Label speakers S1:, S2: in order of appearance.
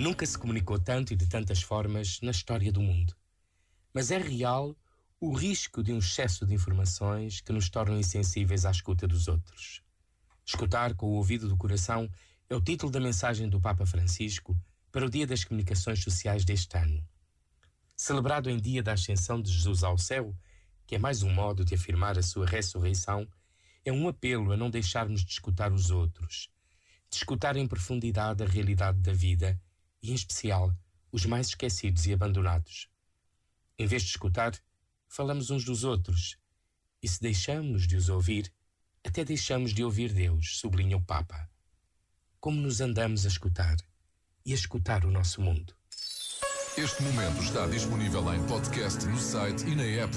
S1: Nunca se comunicou tanto e de tantas formas na história do mundo. Mas é real o risco de um excesso de informações que nos tornam insensíveis à escuta dos outros. Escutar com o ouvido do coração é o título da mensagem do Papa Francisco para o Dia das Comunicações Sociais deste ano. Celebrado em dia da ascensão de Jesus ao céu, que é mais um modo de afirmar a sua ressurreição, é um apelo a não deixarmos de escutar os outros, de escutar em profundidade a realidade da vida e, em especial, os mais esquecidos e abandonados. Em vez de escutar, falamos uns dos outros, e se deixamos de os ouvir, até deixamos de ouvir Deus, sublinha o Papa. Como nos andamos a escutar e a escutar o nosso mundo.
S2: Este momento está disponível em podcast no site e na app